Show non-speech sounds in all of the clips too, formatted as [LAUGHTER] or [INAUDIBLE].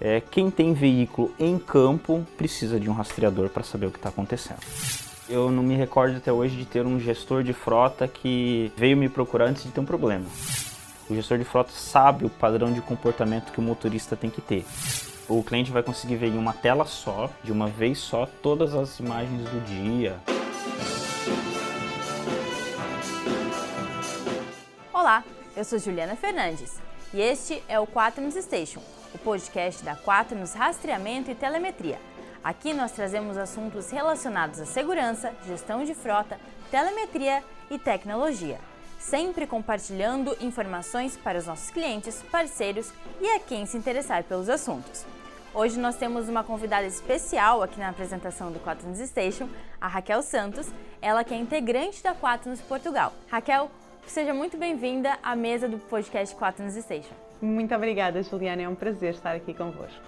é, quem tem veículo em campo precisa de um rastreador para saber o que está acontecendo. Eu não me recordo até hoje de ter um gestor de frota que veio me procurar antes de ter um problema. O gestor de frota sabe o padrão de comportamento que o motorista tem que ter. O cliente vai conseguir ver em uma tela só, de uma vez só, todas as imagens do dia. Olá, eu sou Juliana Fernandes e este é o Quaternos Station, o podcast da Quaternos Rastreamento e Telemetria. Aqui nós trazemos assuntos relacionados à segurança, gestão de frota, telemetria e tecnologia, sempre compartilhando informações para os nossos clientes, parceiros e a quem se interessar pelos assuntos. Hoje nós temos uma convidada especial aqui na apresentação do Quaternos Station, a Raquel Santos, ela que é integrante da Quaternos Portugal. Raquel, seja muito bem-vinda à mesa do podcast Quaternos Station. Muito obrigada, Juliana, é um prazer estar aqui convosco.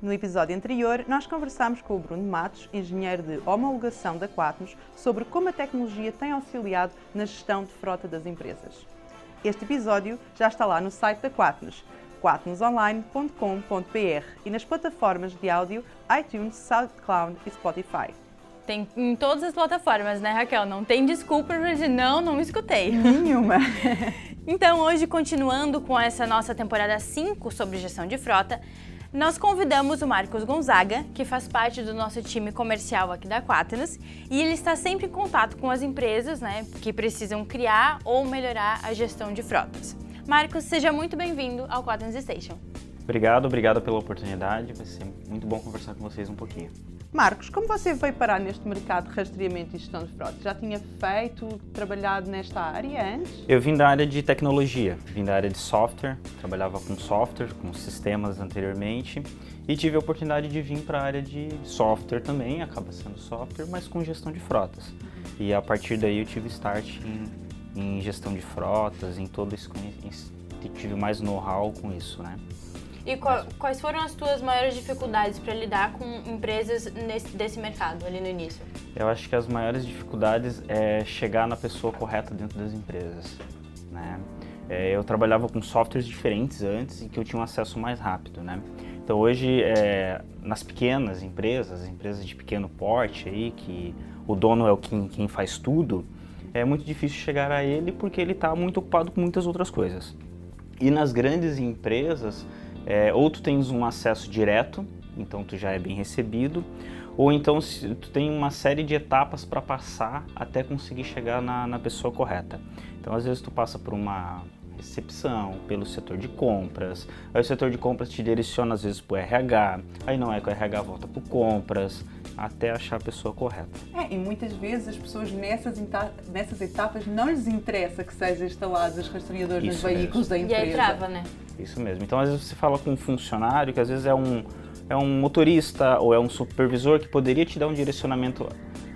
No episódio anterior, nós conversámos com o Bruno Matos, engenheiro de homologação da Quatnos, sobre como a tecnologia tem auxiliado na gestão de frota das empresas. Este episódio já está lá no site da Quatnos, quatnosonline.com.br e nas plataformas de áudio iTunes, SoundCloud e Spotify. Tem em todas as plataformas, né, Raquel? Não tem desculpa dizer não, não escutei. Nenhuma. [LAUGHS] então, hoje, continuando com essa nossa temporada 5 sobre gestão de frota, nós convidamos o Marcos Gonzaga, que faz parte do nosso time comercial aqui da Quaternos, e ele está sempre em contato com as empresas né, que precisam criar ou melhorar a gestão de frotas. Marcos, seja muito bem-vindo ao Quaternos Station. Obrigado, obrigado pela oportunidade. Vai ser muito bom conversar com vocês um pouquinho. Marcos, como você veio parar neste mercado de rastreamento e gestão de frotas? Já tinha feito, trabalhado nesta área antes? Eu vim da área de tecnologia, vim da área de software, trabalhava com software, com sistemas anteriormente e tive a oportunidade de vir para a área de software também, acaba sendo software, mas com gestão de frotas. E a partir daí eu tive start em, em gestão de frotas, em todo esse tive mais know-how com isso, né? E qual, quais foram as tuas maiores dificuldades para lidar com empresas nesse, desse mercado ali no início? Eu acho que as maiores dificuldades é chegar na pessoa correta dentro das empresas. Né? É, eu trabalhava com softwares diferentes antes e que eu tinha um acesso mais rápido. Né? Então hoje, é, nas pequenas empresas, empresas de pequeno porte, aí, que o dono é o quem, quem faz tudo, é muito difícil chegar a ele porque ele está muito ocupado com muitas outras coisas. E nas grandes empresas, é, ou tu tens um acesso direto, então tu já é bem recebido, ou então tu tem uma série de etapas para passar até conseguir chegar na, na pessoa correta. Então às vezes tu passa por uma recepção, pelo setor de compras, aí o setor de compras te direciona às vezes para o RH, aí não é que o RH volta para compras, até achar a pessoa correta. É, e muitas vezes as pessoas nessas, nessas etapas não lhes interessa que sejam instalados os rastreadores Isso nos veículos mesmo. da empresa. E aí trava, né? Isso mesmo. Então, às vezes você fala com um funcionário que às vezes é um, é um motorista ou é um supervisor que poderia te dar um direcionamento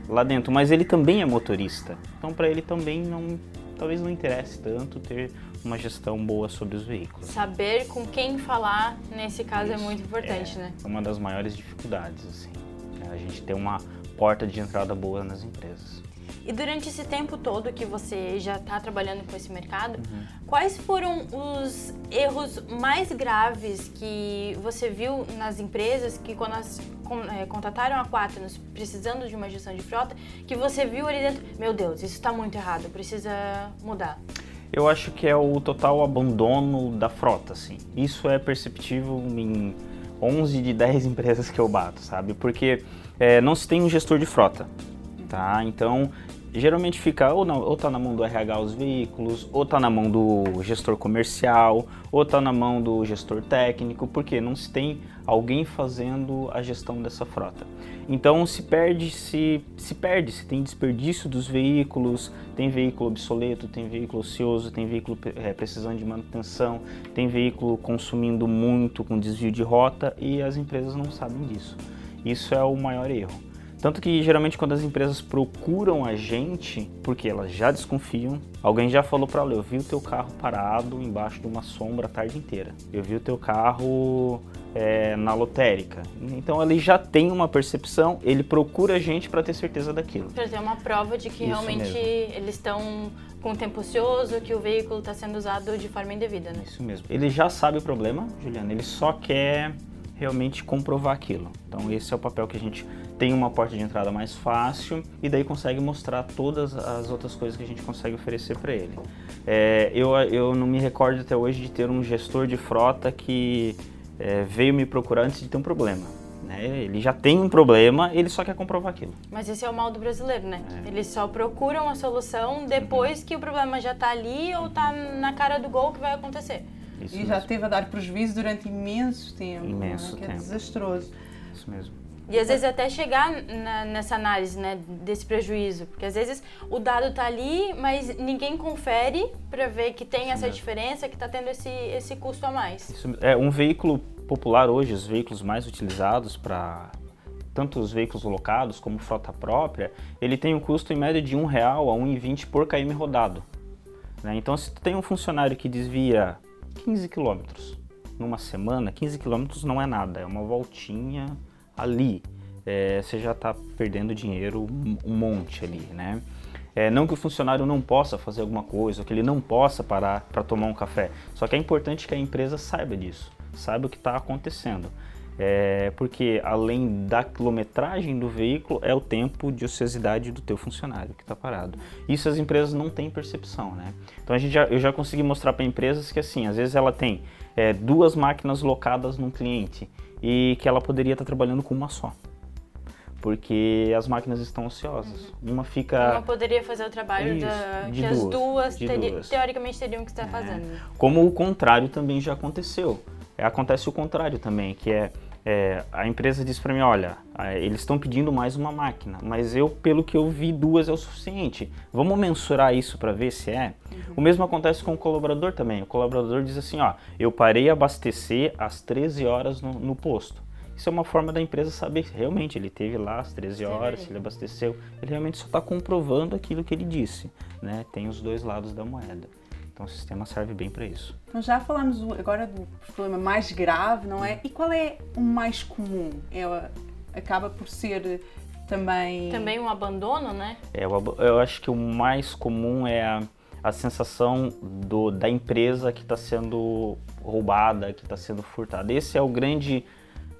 lá dentro, mas ele também é motorista. Então, para ele também não, talvez não interesse tanto ter uma gestão boa sobre os veículos. Saber com quem falar nesse caso é Isso. é muito importante, é né? É uma das maiores dificuldades, assim. É a gente ter uma porta de entrada boa nas empresas. E durante esse tempo todo que você já está trabalhando com esse mercado, uhum. quais foram os erros mais graves que você viu nas empresas que quando elas é, contrataram a Quaternos precisando de uma gestão de frota, que você viu ali dentro, meu Deus, isso está muito errado, precisa mudar? Eu acho que é o total abandono da frota, assim. Isso é perceptível em 11 de 10 [LAUGHS] empresas que eu bato, sabe? Porque é, não se tem um gestor de frota, tá? Então geralmente fica ou, na, ou tá na mão do RH os veículos, ou tá na mão do gestor comercial, ou tá na mão do gestor técnico, porque não se tem alguém fazendo a gestão dessa frota. Então se perde, se, se perde, se tem desperdício dos veículos, tem veículo obsoleto, tem veículo ocioso, tem veículo é, precisando de manutenção, tem veículo consumindo muito com desvio de rota e as empresas não sabem disso. Isso é o maior erro. Tanto que geralmente quando as empresas procuram a gente, porque elas já desconfiam, alguém já falou para ela, eu vi o teu carro parado embaixo de uma sombra a tarde inteira. Eu vi o teu carro é, na lotérica. Então ele já tem uma percepção, ele procura a gente para ter certeza daquilo. Para ter uma prova de que Isso realmente mesmo. eles estão com tempo ocioso, que o veículo está sendo usado de forma indevida, né? Isso mesmo. Ele já sabe o problema, Juliana, ele só quer realmente comprovar aquilo. Então esse é o papel que a gente tem uma porta de entrada mais fácil e daí consegue mostrar todas as outras coisas que a gente consegue oferecer para ele. É, eu, eu não me recordo até hoje de ter um gestor de frota que é, veio me procurar antes de ter um problema. Né? Ele já tem um problema, ele só quer comprovar aquilo. Mas esse é o mal do brasileiro, né? É. Eles só procuram a solução depois uhum. que o problema já está ali ou está na cara do gol que vai acontecer. Isso e mesmo. já teve a dar prejuízo durante imenso tempo. Imenso né? que é tempo. é desastroso. Isso mesmo. E às vezes até chegar na, nessa análise né, desse prejuízo, porque às vezes o dado está ali, mas ninguém confere para ver que tem Isso essa mesmo. diferença, que está tendo esse, esse custo a mais. Isso, é um veículo popular hoje, os veículos mais utilizados para tanto os veículos locados como frota própria, ele tem um custo em média de R$ 1,00 a R$ 1,20 por km rodado. Né? Então, se tu tem um funcionário que desvia 15 quilômetros numa semana, 15 quilômetros não é nada, é uma voltinha ali. É, você já está perdendo dinheiro um monte ali, né? É, não que o funcionário não possa fazer alguma coisa, que ele não possa parar para tomar um café. Só que é importante que a empresa saiba disso, saiba o que está acontecendo. É, porque além da quilometragem do veículo, é o tempo de ociosidade do teu funcionário que está parado. Isso as empresas não têm percepção, né? Então a gente já, eu já consegui mostrar para empresas que assim, às vezes ela tem é, duas máquinas locadas num cliente e que ela poderia estar tá trabalhando com uma só porque as máquinas estão ociosas. Uhum. Uma fica. Uma poderia fazer o trabalho Isso, da... que duas, as duas, teri... duas, teoricamente teriam que estar é. fazendo. Como o contrário também já aconteceu. É, acontece o contrário também, que é, é a empresa diz para mim, olha, eles estão pedindo mais uma máquina, mas eu, pelo que eu vi, duas é o suficiente. Vamos mensurar isso para ver se é. Uhum. O mesmo acontece com o colaborador também. O colaborador diz assim, ó, eu parei abastecer às 13 horas no, no posto. Isso é uma forma da empresa saber se realmente ele teve lá às 13 horas, se ele abasteceu. Ele realmente só está comprovando aquilo que ele disse. Né? Tem os dois lados da moeda. Então o sistema serve bem para isso. Então já falamos agora do problema mais grave, não é? E qual é o mais comum? É, acaba por ser também... Também um abandono, né? É, eu, eu acho que o mais comum é a, a sensação do, da empresa que está sendo roubada, que está sendo furtada. Esse é o grande...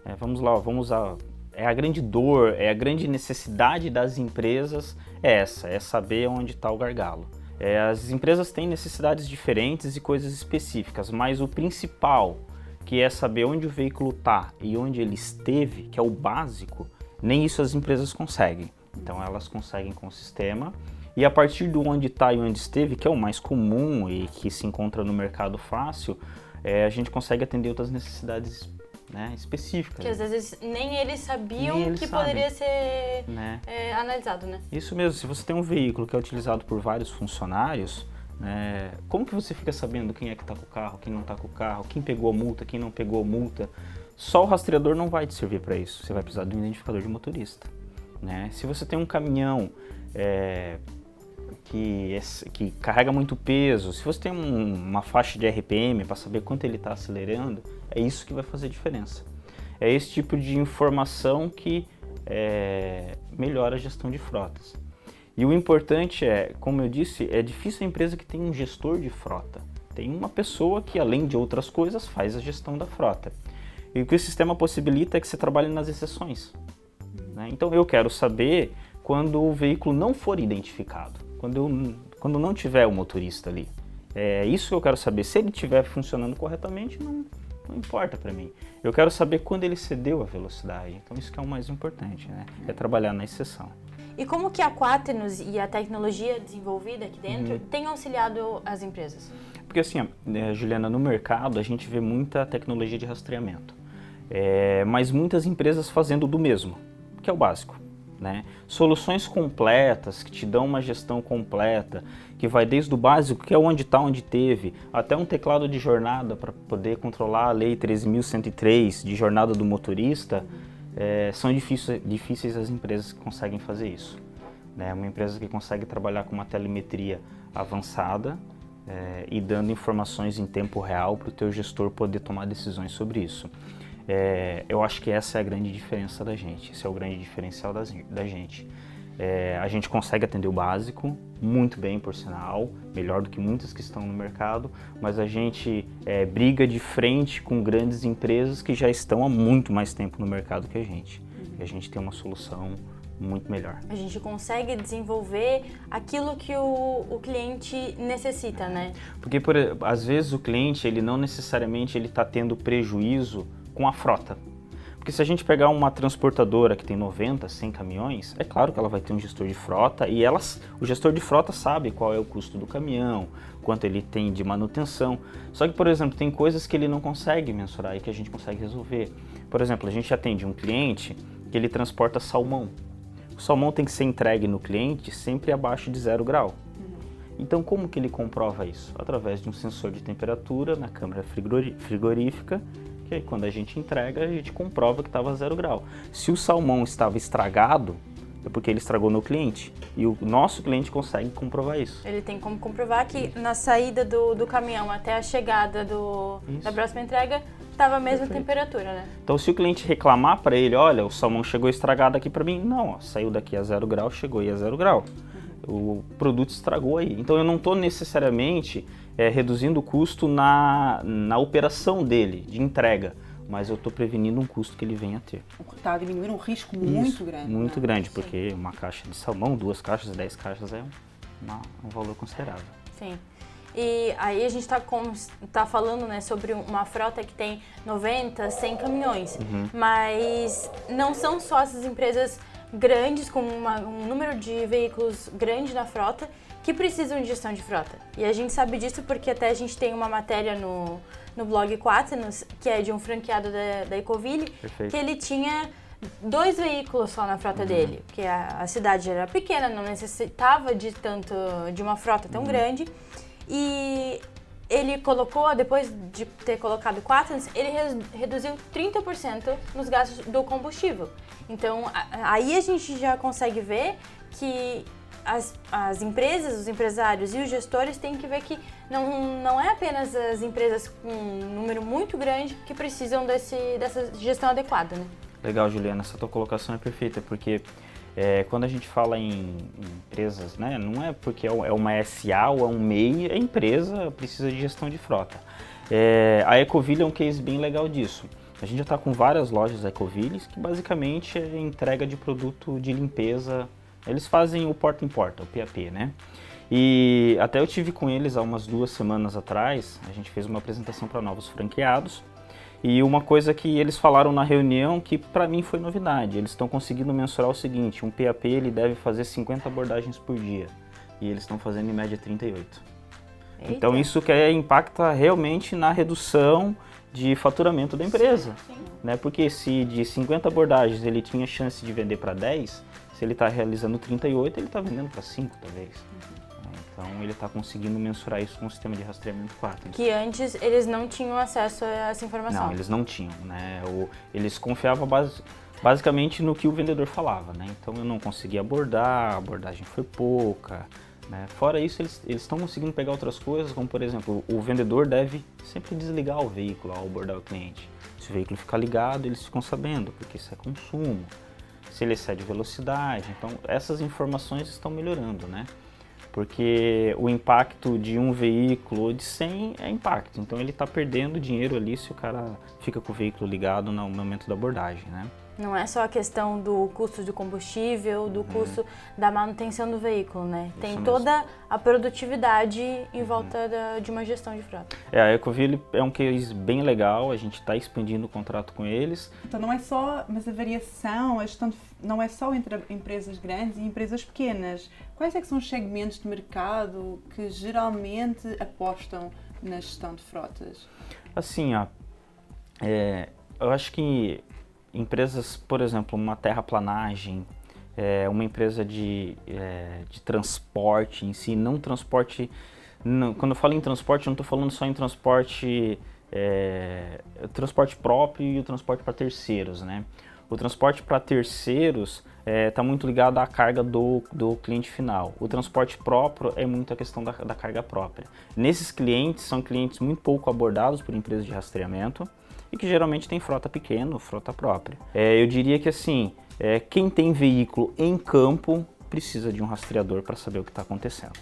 É, vamos lá, vamos usar é a grande dor, é a grande necessidade das empresas é essa, é saber onde está o gargalo. É, as empresas têm necessidades diferentes e coisas específicas, mas o principal, que é saber onde o veículo está e onde ele esteve, que é o básico, nem isso as empresas conseguem. Então elas conseguem com o sistema e a partir do onde está e onde esteve, que é o mais comum e que se encontra no mercado fácil, é, a gente consegue atender outras necessidades né, específicas. Que às vezes nem eles sabiam nem eles que sabem, poderia ser né? é, analisado, né? Isso mesmo, se você tem um veículo que é utilizado por vários funcionários, né, como que você fica sabendo quem é que está com o carro, quem não está com o carro, quem pegou a multa, quem não pegou a multa? Só o rastreador não vai te servir para isso, você vai precisar de um identificador de motorista. Né? Se você tem um caminhão é, que, é, que carrega muito peso, se você tem um, uma faixa de RPM para saber quanto ele está acelerando, é isso que vai fazer diferença. É esse tipo de informação que é, melhora a gestão de frotas. E o importante é, como eu disse, é difícil a empresa que tem um gestor de frota. Tem uma pessoa que, além de outras coisas, faz a gestão da frota. E o que o sistema possibilita é que você trabalhe nas exceções. Né? Então eu quero saber quando o veículo não for identificado, quando, eu, quando não tiver o motorista ali. É isso que eu quero saber. Se ele estiver funcionando corretamente, não, não importa para mim. Eu quero saber quando ele cedeu a velocidade. Então isso que é o mais importante, né? É trabalhar na exceção. E como que a Quaternos e a tecnologia desenvolvida aqui dentro uhum. tem auxiliado as empresas? Porque assim, né, Juliana, no mercado a gente vê muita tecnologia de rastreamento, é, mas muitas empresas fazendo do mesmo, que é o básico. Né? Soluções completas que te dão uma gestão completa, que vai desde o básico, que é onde está, onde teve, até um teclado de jornada para poder controlar a lei 13.103 de jornada do motorista, é, são difíceis, difíceis as empresas que conseguem fazer isso. Né? Uma empresa que consegue trabalhar com uma telemetria avançada é, e dando informações em tempo real para o teu gestor poder tomar decisões sobre isso. É, eu acho que essa é a grande diferença da gente, esse é o grande diferencial da, da gente. É, a gente consegue atender o básico, muito bem, por sinal, melhor do que muitas que estão no mercado, mas a gente é, briga de frente com grandes empresas que já estão há muito mais tempo no mercado que a gente. E a gente tem uma solução muito melhor. A gente consegue desenvolver aquilo que o, o cliente necessita, né? Porque por, às vezes o cliente ele não necessariamente ele está tendo prejuízo com a frota. Porque se a gente pegar uma transportadora que tem 90, 100 caminhões, é claro que ela vai ter um gestor de frota e elas, o gestor de frota sabe qual é o custo do caminhão, quanto ele tem de manutenção. Só que, por exemplo, tem coisas que ele não consegue mensurar e que a gente consegue resolver. Por exemplo, a gente atende um cliente que ele transporta salmão. O salmão tem que ser entregue no cliente sempre abaixo de zero grau. Então, como que ele comprova isso? Através de um sensor de temperatura na câmara frigorífica que quando a gente entrega, a gente comprova que estava zero grau. Se o salmão estava estragado, é porque ele estragou no cliente. E o nosso cliente consegue comprovar isso. Ele tem como comprovar que na saída do, do caminhão até a chegada do, da próxima entrega estava a mesma Perfeito. temperatura, né? Então, se o cliente reclamar para ele, olha, o salmão chegou estragado aqui para mim, não, ó, saiu daqui a zero grau, chegou aí a zero grau. O produto estragou aí. Então, eu não estou necessariamente é, reduzindo o custo na, na operação dele, de entrega, mas eu estou prevenindo um custo que ele venha a ter. Está diminuindo um risco muito Isso, grande. Muito né? grande, porque Sim. uma caixa de salmão, duas caixas, dez caixas é uma, um valor considerável. Sim. E aí a gente está tá falando né, sobre uma frota que tem 90, 100 caminhões, uhum. mas não são só essas empresas grandes, com uma, um número de veículos grande na frota, que precisam de gestão de frota. E a gente sabe disso porque até a gente tem uma matéria no, no blog Quaternos, que é de um franqueado da, da Ecoville, Perfeito. que ele tinha dois veículos só na frota uhum. dele, porque a, a, cidade era pequena, não necessitava de tanto de uma frota tão uhum. grande. E ele colocou, depois de ter colocado Quaternos, ele re, reduziu 30% nos gastos do combustível. Então, aí a gente já consegue ver que as, as empresas, os empresários e os gestores têm que ver que não, não é apenas as empresas com um número muito grande que precisam desse, dessa gestão adequada, né? Legal, Juliana, essa tua colocação é perfeita, porque é, quando a gente fala em, em, empresas, né, não é porque é, é uma SA ou é um MEI, a empresa precisa de gestão de frota. É, a Ecoville é um case bem legal disso. A gente já está com várias lojas Ecovilles que basicamente é entrega de produto de limpeza eles fazem o porta em porta, o PAP, né? E até eu tive com eles há umas duas semanas atrás, a gente fez uma apresentação para novos franqueados. E uma coisa que eles falaram na reunião que para mim foi novidade, eles estão conseguindo mensurar o seguinte, um PAP ele deve fazer 50 abordagens por dia e eles estão fazendo em média 38. Eita. Então isso que é, impacta realmente na redução de faturamento da empresa, sim, sim. né? Porque se de 50 abordagens ele tinha chance de vender para 10, se ele está realizando 38, ele está vendendo para 5 talvez. Uhum. Então ele está conseguindo mensurar isso com o sistema de rastreamento 4. Que antes eles não tinham acesso a essa informação. Não, eles não tinham. Né? O, eles confiavam base, basicamente no que o vendedor falava. Né? Então eu não conseguia abordar, a abordagem foi pouca. Né? Fora isso, eles estão conseguindo pegar outras coisas, como por exemplo, o vendedor deve sempre desligar o veículo ao abordar o cliente. Se o veículo ficar ligado, eles ficam sabendo, porque isso é consumo se ele excede velocidade. Então, essas informações estão melhorando, né? Porque o impacto de um veículo ou de 100 é impacto. Então, ele está perdendo dinheiro ali se o cara fica com o veículo ligado no momento da abordagem, né? Não é só a questão do custo de combustível, do uhum. custo da manutenção do veículo, né? Isso Tem mesmo. toda a produtividade em uhum. volta da, de uma gestão de frota. É, a Ecoville é um case bem legal, a gente está expandindo o contrato com eles. Então não é só, mas a variação, a gestão de, não é só entre empresas grandes e empresas pequenas. Quais é que são os segmentos de mercado que geralmente apostam na gestão de frotas? Assim, ó, é, eu acho que empresas, por exemplo, uma terraplanagem, é, uma empresa de, é, de transporte em si, não transporte. Não, quando eu falo em transporte, eu não estou falando só em transporte, é, transporte próprio e o transporte para terceiros, né? O transporte para terceiros está é, muito ligado à carga do, do cliente final. O transporte próprio é muito a questão da, da carga própria. Nesses clientes, são clientes muito pouco abordados por empresas de rastreamento e que geralmente tem frota pequena, frota própria. É, eu diria que assim, é, quem tem veículo em campo precisa de um rastreador para saber o que está acontecendo.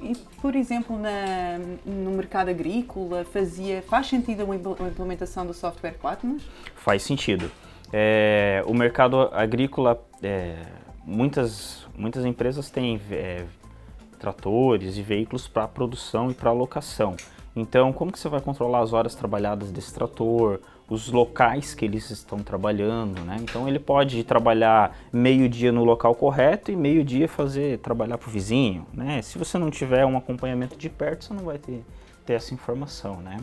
E, por exemplo, na, no mercado agrícola, fazia, faz sentido a implementação do software Quatnos? Faz sentido. É, o mercado agrícola, é, muitas, muitas empresas têm é, tratores e veículos para produção e para locação. Então, como que você vai controlar as horas trabalhadas desse trator, os locais que eles estão trabalhando, né? Então, ele pode trabalhar meio dia no local correto e meio dia fazer trabalhar para o vizinho, né? Se você não tiver um acompanhamento de perto, você não vai ter, ter essa informação, né?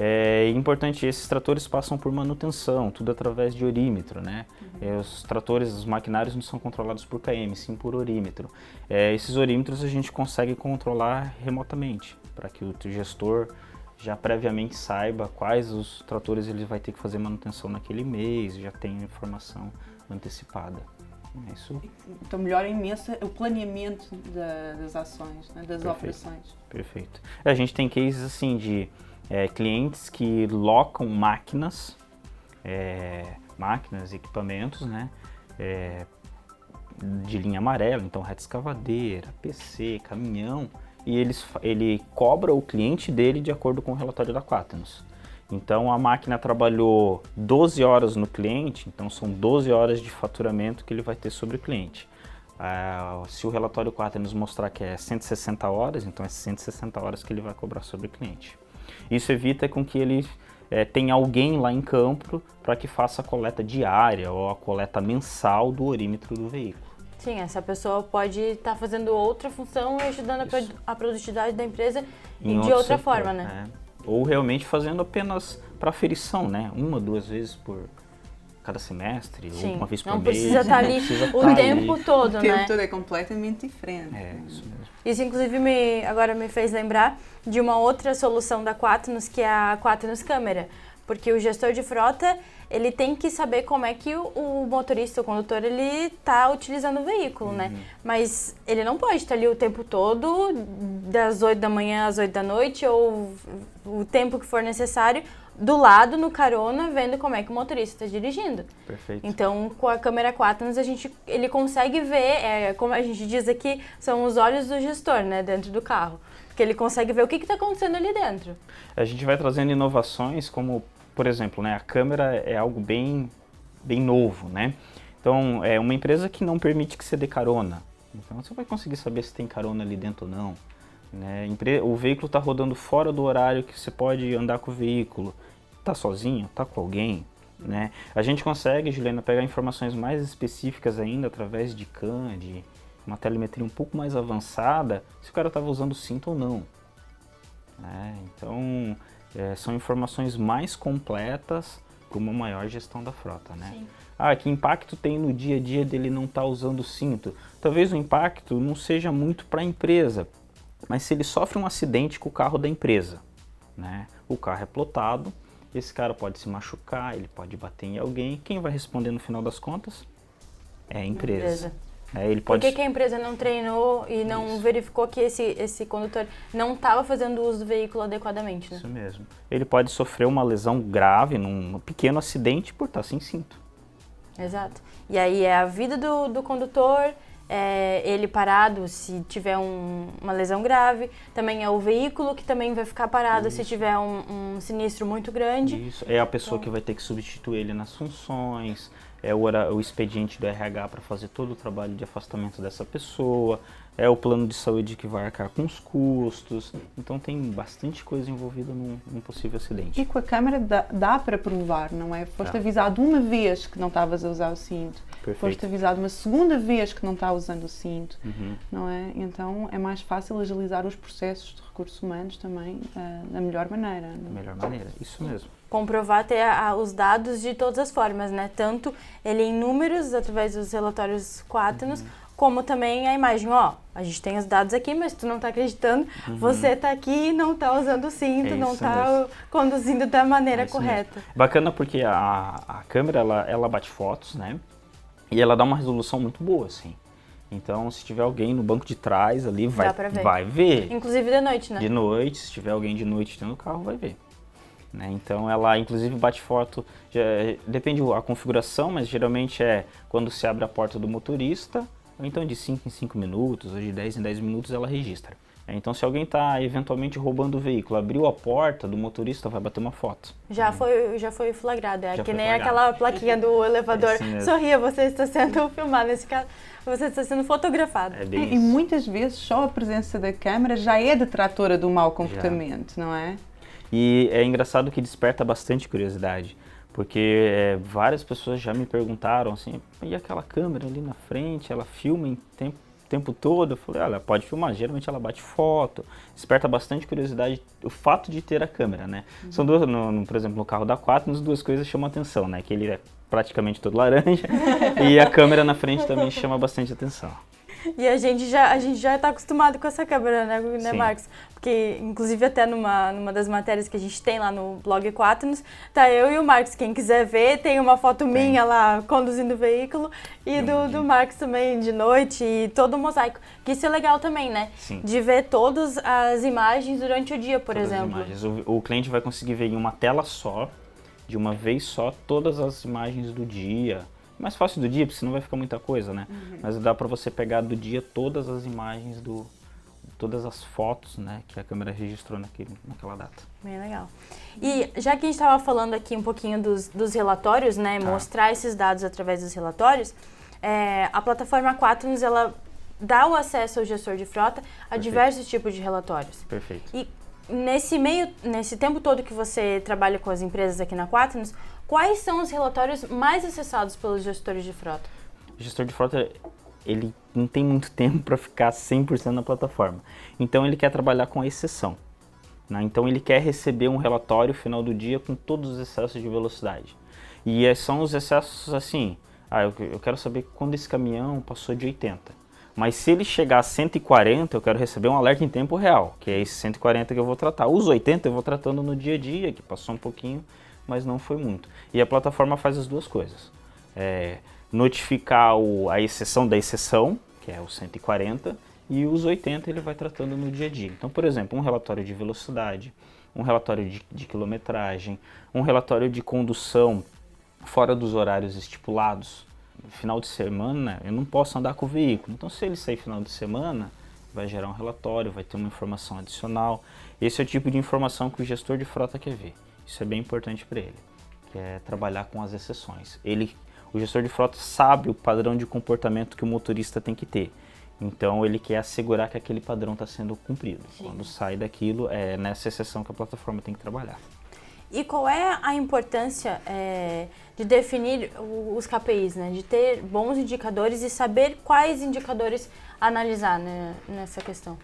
É importante, esses tratores passam por manutenção, tudo através de orímetro, né? Uhum. É, os tratores, os maquinários não são controlados por km, sim por orímetro. É, esses orímetros a gente consegue controlar remotamente, para que o gestor já previamente saiba quais os tratores ele vai ter que fazer manutenção naquele mês, já tem informação antecipada. É isso. Então melhora imenso o planeamento da, das ações, né? das Perfeito. operações. Perfeito. A gente tem cases assim de é, clientes que locam máquinas, é, máquinas, equipamentos, né, é, de linha amarela, então reta escavadeira, PC, caminhão, e eles, ele cobra o cliente dele de acordo com o relatório da Quaternos. Então a máquina trabalhou 12 horas no cliente, então são 12 horas de faturamento que ele vai ter sobre o cliente. Ah, se o relatório Quaternos mostrar que é 160 horas, então é 160 horas que ele vai cobrar sobre o cliente. Isso evita com que ele é, tenha alguém lá em campo para que faça a coleta diária ou a coleta mensal do orímetro do veículo. Sim, essa pessoa pode estar tá fazendo outra função e ajudando a, a, produtividade da empresa em de outra setor, forma, né? É. Ou realmente fazendo apenas para aferição, né? Uma, duas vezes por cada semestre, Sim. ou uma vez por não mês. Precisa estar tá ali o tá tempo ali. todo, o né? O tempo todo é completamente diferente. É, isso mesmo. Isso inclusive me, agora me fez lembrar de uma outra solução da Quaternos, que é a Quaternos Câmera. Porque o gestor de frota, ele tem que saber como é que o, o motorista, o condutor, ele está utilizando o veículo, né? uhum. né? Mas ele não pode estar ali o tempo todo, das 8 da manhã às 8 da noite, ou o tempo que for necessário, do lado, no carona, vendo como é que o motorista está dirigindo. Perfeito. Então, com a câmera 4 a gente, ele consegue ver, é, como a gente diz aqui, são os olhos do gestor, né, dentro do carro. Que ele consegue ver o que está acontecendo ali dentro. A gente vai trazendo inovações como, por exemplo, né, a câmera é algo bem, bem novo, né? Então, é uma empresa que não permite que você dê carona. Então, você vai conseguir saber se tem carona ali dentro ou não. Né? O veículo está rodando fora do horário que você pode andar com o veículo tá sozinho, tá com alguém, né? A gente consegue, Juliana, pegar informações mais específicas ainda através de CAN, de uma telemetria um pouco mais avançada, se o cara estava usando cinto ou não. Né? Então, é, são informações mais completas para uma maior gestão da frota, né? Sim. Ah, que impacto tem no dia a dia dele não estar tá usando cinto? Talvez o impacto não seja muito para a empresa, mas se ele sofre um acidente com o carro da empresa, né? O carro é plotado, esse cara pode se machucar, ele pode bater em alguém. Quem vai responder no final das contas? É a empresa. empresa. É, ele pode... Por que, que, a empresa não treinou e não Isso. verificou que esse, esse condutor não estava fazendo uso do veículo adequadamente? Né? Isso mesmo. Ele pode sofrer uma lesão grave num pequeno acidente por estar sem cinto. Exato. E aí é a vida do, do condutor, é, ele parado se tiver um, uma lesão grave, também é o veículo que também vai ficar parado Isso. se tiver um, um, sinistro muito grande. Isso, é a pessoa então, que vai ter que substituir ele nas funções, é o, o expediente do RH para fazer todo o trabalho de afastamento dessa pessoa, é o plano de saúde que vai arcar com os custos. Então tem bastante coisa envolvida num, num possível acidente. E com a câmera dá, dá para provar, não é? Foste tá. avisado uma vez que não estavas a usar o cinto. Perfeito. Foste avisado uma segunda vez que não está usando o cinto, uhum. não é? Então é mais fácil agilizar os processos de recursos humanos também uh, da melhor maneira. É? Da melhor maneira, isso mesmo comprovar ter a, os dados de todas as formas, né? Tanto ele em números, através dos relatórios Quaternos, uhum. Como também a imagem. Ó, a gente tem os dados aqui, mas tu não está acreditando, uhum. você está aqui e não está usando o cinto, é não está conduzindo da maneira é correta. Mesmo. Bacana porque a, a câmera, ela, ela bate fotos, né? E ela dá uma resolução muito boa, assim. Então, se tiver alguém no banco de trás ali, vai, ver. vai ver. Inclusive de noite, né? De noite, se tiver alguém de noite dentro do carro, vai ver. Né? Então ela inclusive bate foto, já, depende da configuração, mas geralmente é quando se abre a porta do motorista, ou então de 5 em 5 minutos, ou de 10 em 10 minutos ela registra. É, então, se alguém está eventualmente roubando o veículo, abriu a porta do motorista, vai bater uma foto. Já, foi, já foi flagrado. É já que nem flagrado. aquela plaquinha do [LAUGHS] elevador. É Sorria, você está sendo [LAUGHS] filmado. Nesse caso, você está sendo fotografado. É bem e muitas vezes só a presença da câmera já é detratora do mau comportamento, já. não é? E é engraçado que desperta bastante curiosidade. Porque é, várias pessoas já me perguntaram assim, e aquela câmera ali na frente, ela filma em tempo tempo todo. Eu falei, olha, pode filmar. Geralmente ela bate foto, desperta bastante curiosidade o fato de ter a câmera, né? Uhum. São duas, no, no, por exemplo, no carro da 4, as duas coisas chamam atenção, né? Que ele é praticamente todo laranja [LAUGHS] e a câmera na frente também chama bastante atenção. E a gente já a gente já está acostumado com essa câmera, né, né Marcos? Porque, inclusive, até numa, numa das matérias que a gente tem lá no blog Quaternos, tá eu e o Marcos. Quem quiser ver, tem uma foto tem. minha lá conduzindo o veículo e do, do Marcos também de noite e todo o mosaico. Que isso é legal também, né? Sim. De ver todas as imagens durante o dia, por todas exemplo. As imagens. O, o cliente vai conseguir ver em uma tela só, de uma vez só, todas as imagens do dia mais fácil do dia, porque senão vai ficar muita coisa, né? Uhum. Mas dá para você pegar do dia todas as imagens do todas as fotos, né, que a câmera registrou naquele, naquela data. Bem legal. E já que a gente estava falando aqui um pouquinho dos, dos relatórios, né, tá. mostrar esses dados através dos relatórios, é, a plataforma Quaternos, ela dá o acesso ao gestor de frota a Perfeito. diversos tipos de relatórios. Perfeito. E nesse meio, nesse tempo todo que você trabalha com as empresas aqui na Quaternos, Quais são os relatórios mais acessados pelos gestores de frota? O gestor de frota, ele não tem muito [LAUGHS] tempo para ficar 100% na plataforma. Então ele quer trabalhar com exceção. Né? Então ele quer receber um relatório final do dia com todos os excessos de velocidade. E é, são os excessos assim, ah, eu, eu quero saber quando esse caminhão passou de 80. Mas se ele chegar a 140, eu quero receber um alerta em tempo real, que é esse 140 que eu vou tratar. Os 80 eu vou tratando no dia a dia, que passou um pouquinho mas não foi muito. E a plataforma faz as duas coisas. É, notificar o, a exceção da exceção, que é o 140, e os 80 ele vai tratando no dia a dia. Então, por exemplo, um relatório de velocidade, um relatório de, de quilometragem, um relatório de condução fora dos horários estipulados. Final de semana, eu não posso andar com o veículo. Então, se ele sair final de semana, vai gerar um relatório, vai ter uma informação adicional. Esse é o tipo de informação que o gestor de frota quer ver. Isso é bem importante para ele, que é trabalhar com as exceções. Ele, o gestor de frota sabe o padrão de comportamento que o motorista tem que ter. Então ele quer assegurar que aquele padrão está sendo cumprido. Sim. Quando sai daquilo, é nessa exceção que a plataforma tem que trabalhar. E qual é a importância é, de definir os KPIs, né? de ter bons indicadores e saber quais indicadores analisar né, nessa questão?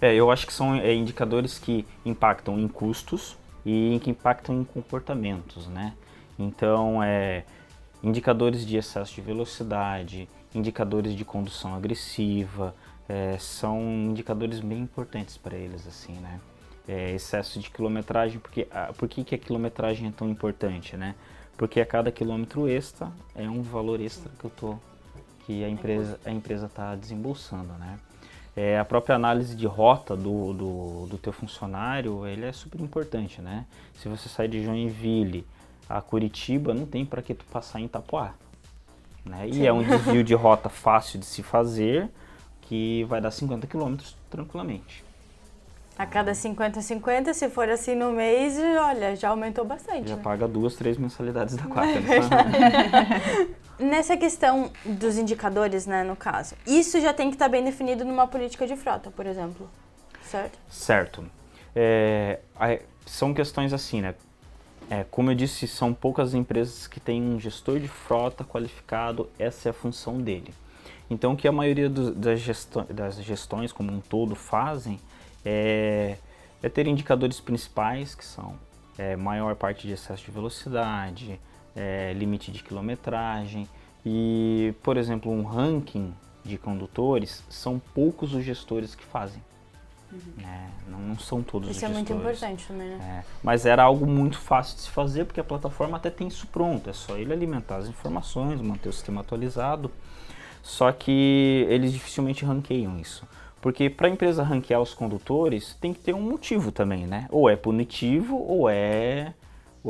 É, eu acho que são é, indicadores que impactam em custos, e que impactam em comportamentos, né? Então, é, indicadores de excesso de velocidade, indicadores de condução agressiva, é, são indicadores bem importantes para eles, assim, né? É, excesso de quilometragem, porque ah, por que, que a quilometragem é tão importante, né? Porque a cada quilômetro extra é um valor extra que eu tô, que a empresa a empresa está desembolsando, né? É, a própria análise de rota do, do, do teu funcionário, ele é super importante, né? Se você sai de Joinville a Curitiba, não tem para que tu passar em Itapuá. Né? E é um [LAUGHS] desvio de rota fácil de se fazer, que vai dar 50 quilômetros tranquilamente. A cada 50, 50, se for assim no mês, olha, já aumentou bastante. Já né? paga duas, três mensalidades da [LAUGHS] quarta. Nessa questão dos indicadores, né, no caso, isso já tem que estar bem definido numa política de frota, por exemplo, certo? Certo. É, são questões assim, né? É, como eu disse, são poucas empresas que têm um gestor de frota qualificado, essa é a função dele. Então, o que a maioria do, das, gestões, das gestões como um todo fazem é, é ter indicadores principais, que são é, maior parte de excesso de velocidade, é, limite de quilometragem e, por exemplo, um ranking de condutores, são poucos os gestores que fazem. Uhum. É, não, não, são todos isso os gestores. Isso é muito importante também, né? É, mas era algo muito fácil de se fazer, porque a plataforma até tem isso pronto. É só ele alimentar as informações, manter o sistema atualizado. Só que eles dificilmente ranqueiam isso. Porque para a empresa ranquear os condutores, tem que ter um motivo também, né? Ou é punitivo ou é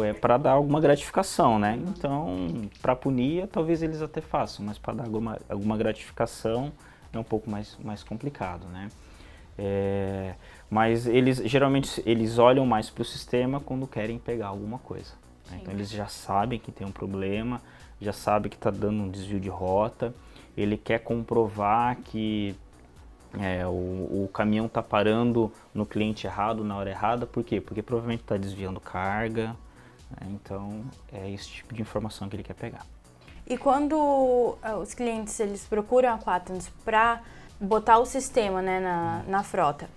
é para dar alguma gratificação, né? Então, para punir, talvez eles até façam, mas para dar alguma, alguma gratificação é um pouco mais, mais complicado, né? É, mas eles geralmente eles olham mais para o sistema quando querem pegar alguma coisa. Né? Então eles já sabem que tem um problema, já sabem que está dando um desvio de rota. Ele quer comprovar que é, o, o, caminhão está parando no cliente errado na hora errada. Por quê? Porque provavelmente está desviando carga. Né? Então é esse tipo de informação que ele quer pegar. E quando uh, os clientes eles procuram a Quaternos para botar o sistema né, na, na frota,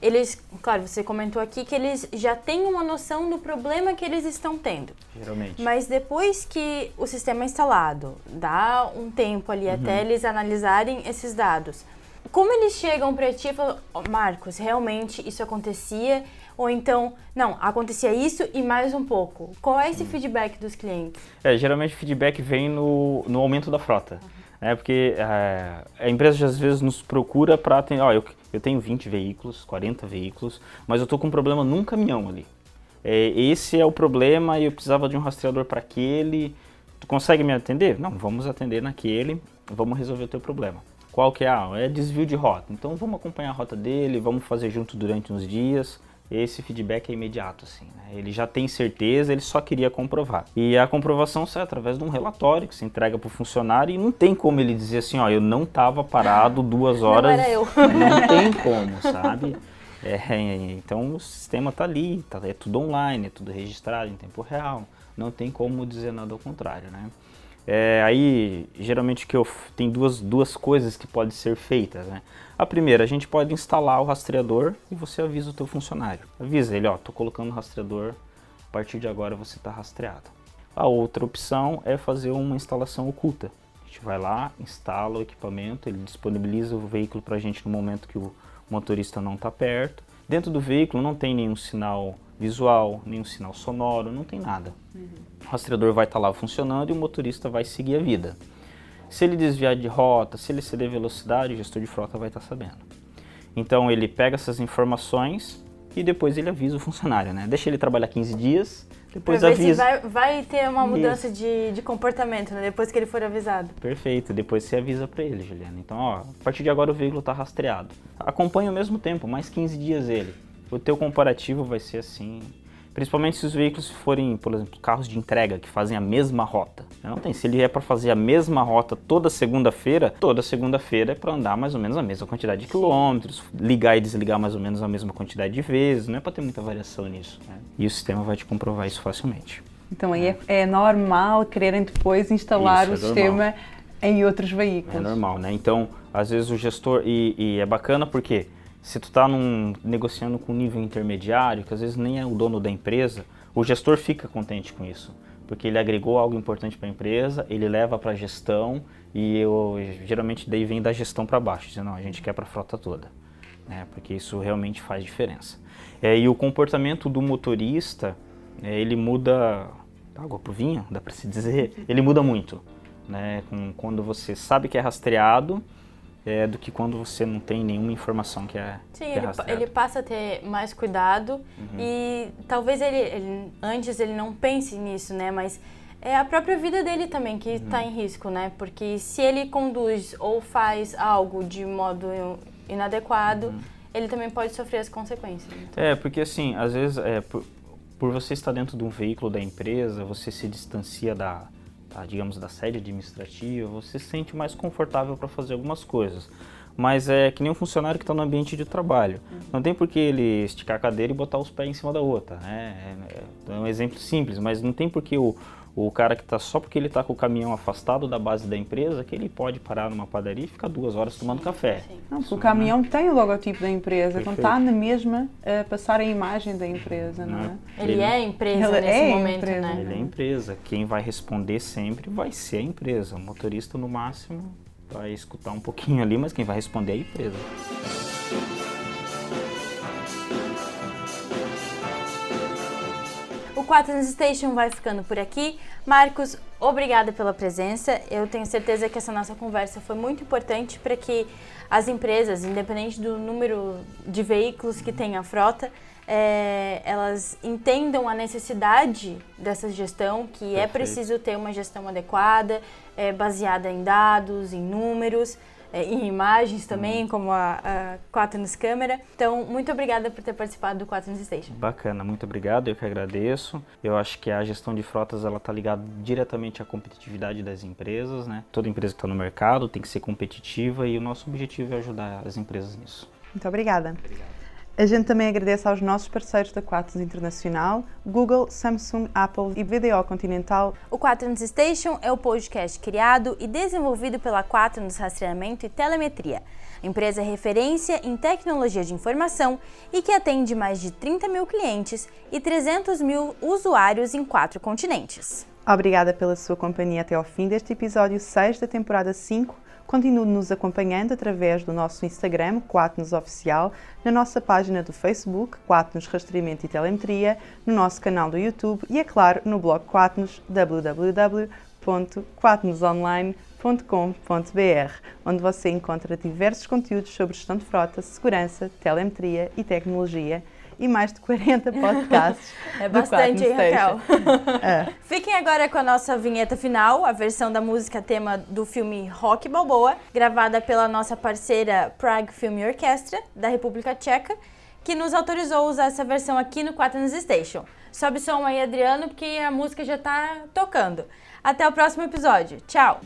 eles, claro, você comentou aqui que eles já têm uma noção do problema que eles estão tendo. Geralmente. Mas depois que o sistema é instalado, dá um tempo ali uhum. até eles analisarem esses dados. Como eles chegam para ti e falam, oh, Marcos, realmente isso acontecia? Ou então, não, acontecia isso e mais um pouco. Qual é esse feedback dos clientes? É, geralmente o feedback vem no, no aumento da frota. Uhum. É porque é, a empresa às vezes nos procura para atender. Ó, eu, eu tenho 20 veículos, 40 veículos, mas eu estou com um problema num caminhão ali. É, esse é o problema e eu precisava de um rastreador para aquele. Tu consegue me atender? Não, vamos atender naquele, vamos resolver o teu problema. Qual que é? Ah, é desvio de rota. Então vamos acompanhar a rota dele, vamos fazer junto durante uns dias esse feedback é imediato, assim. Né? Ele já tem certeza, ele só queria comprovar. E a comprovação sai através de um relatório que se entrega para o funcionário e não tem como ele dizer assim, ó, eu não estava parado duas [LAUGHS] horas. Não era eu. Não [LAUGHS] tem como, sabe? É, então o sistema está ali, tá, é tudo online, é tudo registrado em tempo real. Não tem como dizer nada ao contrário, né? É, aí, geralmente, que eu tem duas, duas coisas que podem ser feitas, né? A primeira, a gente pode instalar o rastreador e você avisa o teu funcionário. Avisa ele, ó, tô colocando o rastreador, a partir de agora você está rastreado. A outra opção é fazer uma instalação oculta. A gente vai lá, instala o equipamento, ele disponibiliza o veículo para a gente no momento que o motorista não está perto. Dentro do veículo não tem nenhum sinal visual, nenhum sinal sonoro, não tem nada. Uhum. O rastreador vai estar tá lá funcionando e o motorista vai seguir a vida. Se ele desviar de rota, se ele ceder velocidade, o gestor de frota vai estar tá sabendo. Então ele pega essas informações e depois ele avisa o funcionário, né? Deixa ele trabalhar 15 dias, depois pra avisa. Vai, vai ter uma mudança de, de, comportamento, né? Depois que ele for avisado. Perfeito, depois você avisa para ele, Juliana. Então, ó, a partir de agora o veículo está rastreado. Acompanha ao mesmo tempo, mais 15 dias ele o teu comparativo vai ser assim, principalmente se os veículos forem, por exemplo, carros de entrega que fazem a mesma rota. Não tem, se ele é para fazer a mesma rota toda segunda-feira, toda segunda-feira é para andar mais ou menos a mesma quantidade de quilômetros, ligar e desligar mais ou menos a mesma quantidade de vezes, não é para ter muita variação nisso. Né? E o sistema vai te comprovar isso facilmente. Então aí é, é normal quererem depois instalar isso, o é sistema normal. em outros veículos. É normal, né? Então, às vezes o gestor, e, e é bacana porque se tu está negociando com um nível intermediário, que às vezes nem é o dono da empresa, o gestor fica contente com isso, porque ele agregou algo importante para a empresa, ele leva para a gestão e eu geralmente daí vem da gestão para baixo, dizendo, não, a gente quer para a frota toda, né, porque isso realmente faz diferença. É, e o comportamento do motorista, é, ele muda, água pro vinho, dá para se dizer, ele muda muito, né, com, quando você sabe que é rastreado, é, do que quando você não tem nenhuma informação que é Sim, que é ele, ele, passa a ter mais cuidado uhum. e talvez ele, ele, antes ele não pense nisso, né? Mas é a própria vida dele também que está uhum. em risco, né? Porque se ele conduz ou faz algo de modo inadequado, uhum. ele também pode sofrer as consequências. Então. É, porque assim, às vezes, é, por, por você estar dentro de um veículo da empresa, você se distancia da digamos, da sede administrativa, você se sente mais confortável para fazer algumas coisas. Mas é que nem um funcionário que está no ambiente de trabalho. Não tem por que ele esticar a cadeira e botar os pés em cima da outra. Né? É, é um exemplo simples, mas não tem por que o, o cara que está só porque ele está com o caminhão afastado da base da empresa, que ele pode parar numa padaria e ficar duas horas tomando café. Não, porque o caminhão tem o logotipo da empresa, quando está na mesma a passar a imagem da empresa, não, não é? Ele, ele, é empresa ele nesse é momento, empresa. né? Ele é empresa. Quem vai responder sempre vai ser a empresa. O motorista, no máximo, vai escutar um pouquinho ali, mas quem vai responder é a empresa. Quaternos Station vai ficando por aqui. Marcos, obrigada pela presença. Eu tenho certeza que essa nossa conversa foi muito importante para que as empresas, independente do número de veículos que tem a frota, é, elas entendam a necessidade dessa gestão, que é Perfeito. é preciso ter uma gestão adequada, é, baseada em dados, em números é, em imagens também, hum. como a, a Quaternos Câmera. Então, muito obrigada por ter participado do Quaternos Station. Bacana, muito obrigado, eu que agradeço. Eu acho que a gestão de frotas ela está ligada diretamente à competitividade das empresas, né? Toda empresa que está no mercado tem que ser competitiva e o nosso objetivo é ajudar as empresas nisso. Muito obrigada. Obrigado. A gente também agradece aos nossos parceiros da Quaternos Internacional, Google, Samsung, Apple e VDO Continental. O Quaternos Station é o podcast criado e desenvolvido pela Quaternos Rastreamento e Telemetria, empresa referência em tecnologia de informação e que atende mais de 30 mil clientes e 300 mil usuários em quatro continentes. Obrigada pela sua companhia até ao fim deste episódio 6 da temporada 5 Continue nos acompanhando através do nosso Instagram, Quatnos Oficial, na nossa página do Facebook, Quatnos Rastreamento e Telemetria, no nosso canal do YouTube e, é claro, no blog Quatnos, www.quatnosonline.com.br, onde você encontra diversos conteúdos sobre gestão de frota, segurança, telemetria e tecnologia e mais de 40 podcasts. [LAUGHS] é bastante, hein, Raquel? É. [LAUGHS] Fiquem agora com a nossa vinheta final, a versão da música tema do filme Rock Balboa, gravada pela nossa parceira Prague Film Orchestra, da República Tcheca, que nos autorizou a usar essa versão aqui no Quaternos Station. Sobe som aí, Adriano, porque a música já está tocando. Até o próximo episódio. Tchau!